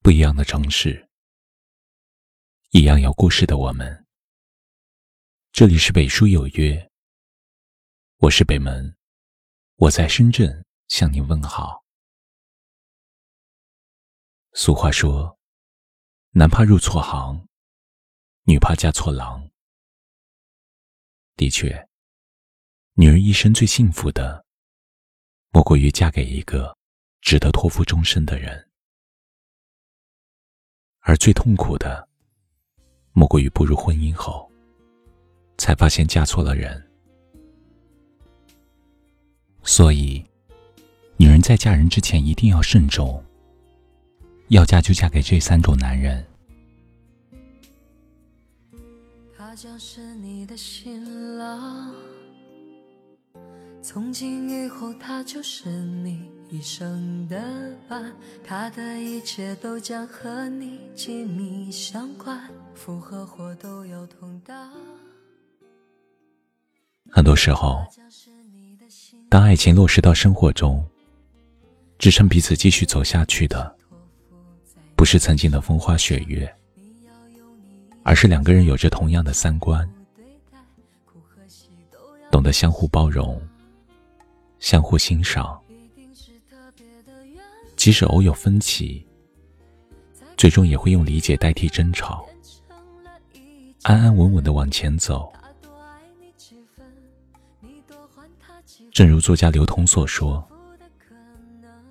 不一样的城市，一样有故事的我们。这里是北书有约，我是北门，我在深圳向你问好。俗话说，男怕入错行，女怕嫁错郎。的确，女人一生最幸福的，莫过于嫁给一个值得托付终身的人。而最痛苦的，莫过于步入婚姻后，才发现嫁错了人。所以，女人在嫁人之前一定要慎重。要嫁就嫁给这三种男人。他将是你的新郎，从今以后他就是你。一生的伴，他的一切都将和你紧密相关，福和祸都要同当。很多时候，当爱情落实到生活中，支撑彼此继续走下去的，不是曾经的风花雪月，而是两个人有着同样的三观，懂得相互包容，相互欣赏。即使偶有分歧，最终也会用理解代替争吵，安安稳稳的往前走。正如作家刘同所说：“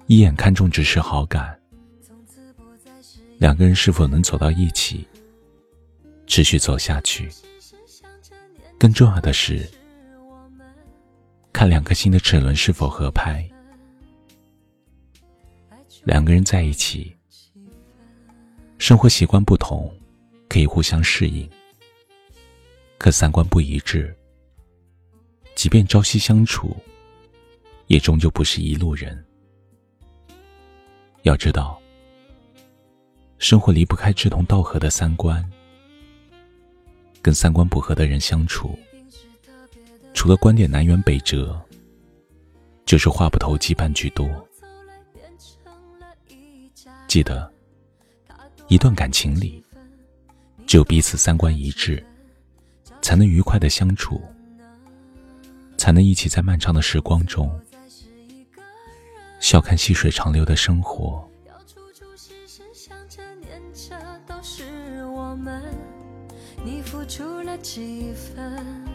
一眼看中只是好感，两个人是否能走到一起，持续走下去，更重要的是，看两颗心的齿轮是否合拍。”两个人在一起，生活习惯不同，可以互相适应；可三观不一致，即便朝夕相处，也终究不是一路人。要知道，生活离不开志同道合的三观，跟三观不合的人相处，除了观点南辕北辙，就是话不投机半句多。记得，一段感情里，只有彼此三观一致，才能愉快的相处，才能一起在漫长的时光中，笑看细水长流的生活。你付出了几分，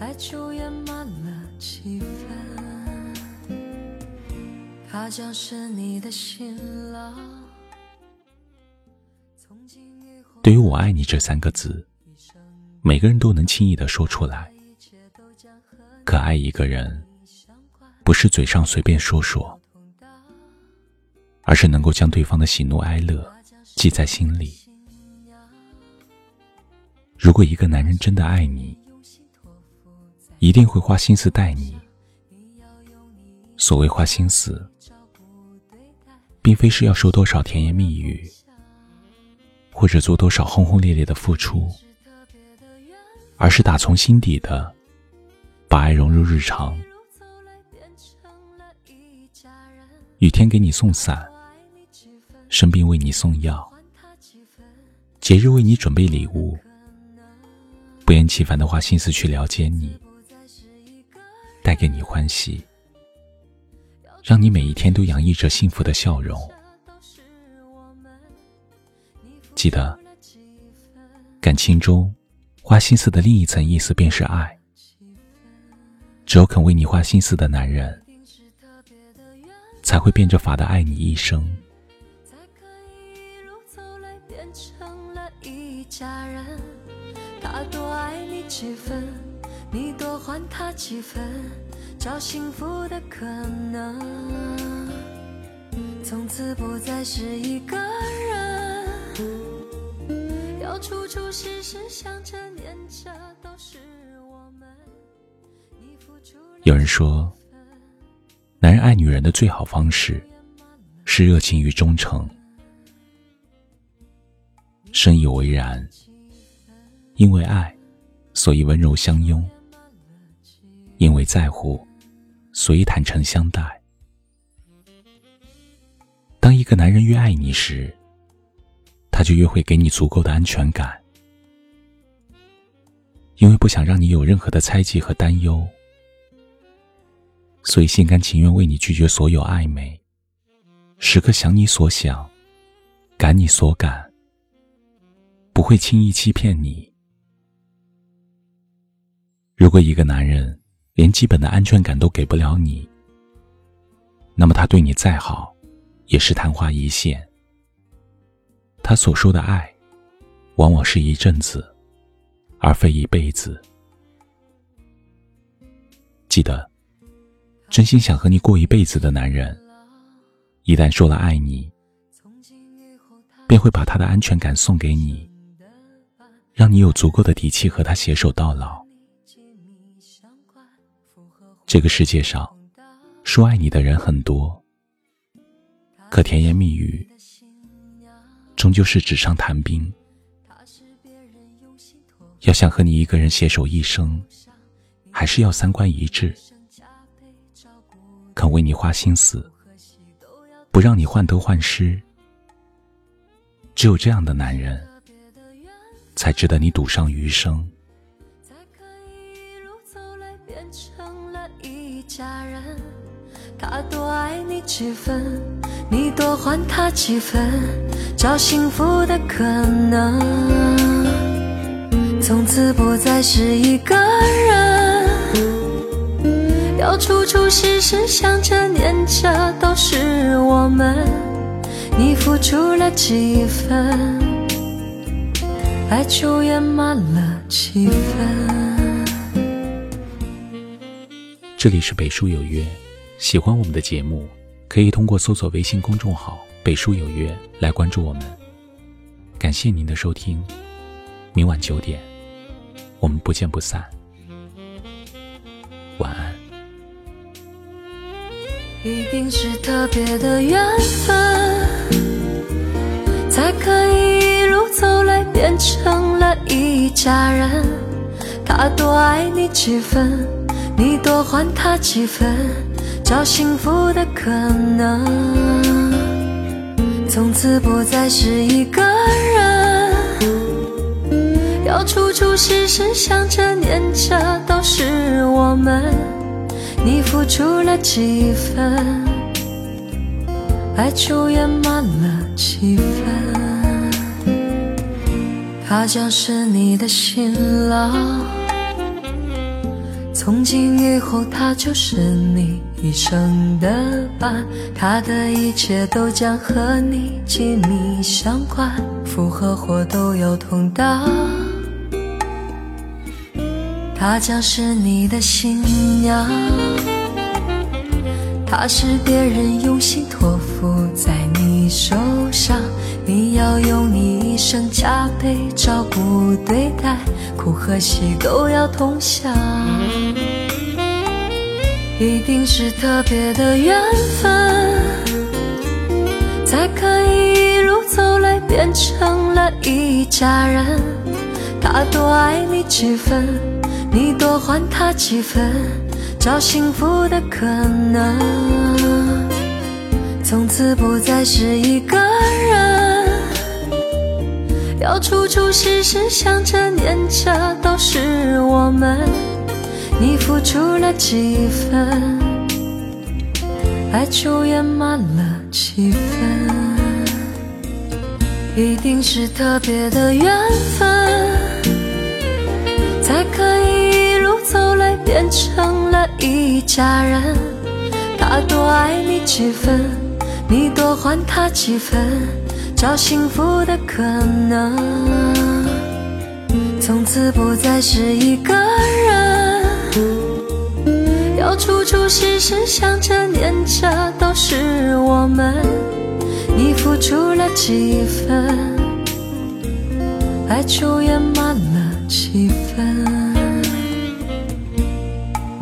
爱就圆满了几分。他将是你的新郎。对于“我爱你”这三个字，每个人都能轻易的说出来。可爱一个人，不是嘴上随便说说，而是能够将对方的喜怒哀乐记在心里。如果一个男人真的爱你，一定会花心思待你。所谓花心思。并非是要说多少甜言蜜语，或者做多少轰轰烈烈的付出，而是打从心底的把爱融入日常。雨天给你送伞，生病为你送药，节日为你准备礼物，不厌其烦的花心思去了解你，带给你欢喜。让你每一天都洋溢着幸福的笑容。记得，感情中花心思的另一层意思便是爱。只有肯为你花心思的男人，才会变着法的爱你一生。他多爱你几分，你多还他几分。找幸福的可能，从此不再是一个人。要处处时时想着念着，都是我们。有人说，男人爱女人的最好方式是热情与忠诚。深以为然，因为爱，所以温柔相拥；因为在乎。所以坦诚相待。当一个男人越爱你时，他就越会给你足够的安全感，因为不想让你有任何的猜忌和担忧，所以心甘情愿为你拒绝所有暧昧，时刻想你所想，感你所感，不会轻易欺骗你。如果一个男人连基本的安全感都给不了你，那么他对你再好，也是昙花一现。他所说的爱，往往是一阵子，而非一辈子。记得，真心想和你过一辈子的男人，一旦说了爱你，便会把他的安全感送给你，让你有足够的底气和他携手到老。这个世界上，说爱你的人很多，可甜言蜜语终究是纸上谈兵。要想和你一个人携手一生，还是要三观一致，肯为你花心思，不让你患得患失。只有这样的男人，才值得你赌上余生。他多爱你几分，你多还他几分，找幸福的可能。从此不再是一个人，要处处时时想着念着都是我们。你付出了几分，爱就圆满了几分。这里是北书有约，喜欢我们的节目，可以通过搜索微信公众号“北书有约”来关注我们。感谢您的收听，明晚九点，我们不见不散。晚安。一定是特别的缘分，才可以一路走来变成了一家人。他多爱你几分。你多还他几分，找幸福的可能。从此不再是一个人，要处处时时想着念着都是我们。你付出了几分，爱就圆满了几分。他将是你的新郎。从今以后，他就是你一生的伴，他的一切都将和你紧密相关，福和祸都有同当。他将是你的新娘，他是别人用心托付在你手上，你要用你一生加倍照顾对待，苦和喜都要同享。一定是特别的缘分，才可以一路走来变成了一家人。他多爱你几分，你多还他几分，找幸福的可能。从此不再是一个人，要处处时时想着念着都是我们。你付出了几分，爱就圆满了几分。一定是特别的缘分，才可以一路走来变成了一家人。他多爱你几分，你多还他几分，找幸福的可能。从此不再是一个人。要处处事事想着念着都是我们，你付出了几分，爱就圆满了几分。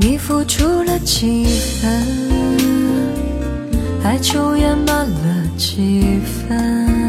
你付出了几分，爱就圆满了几分。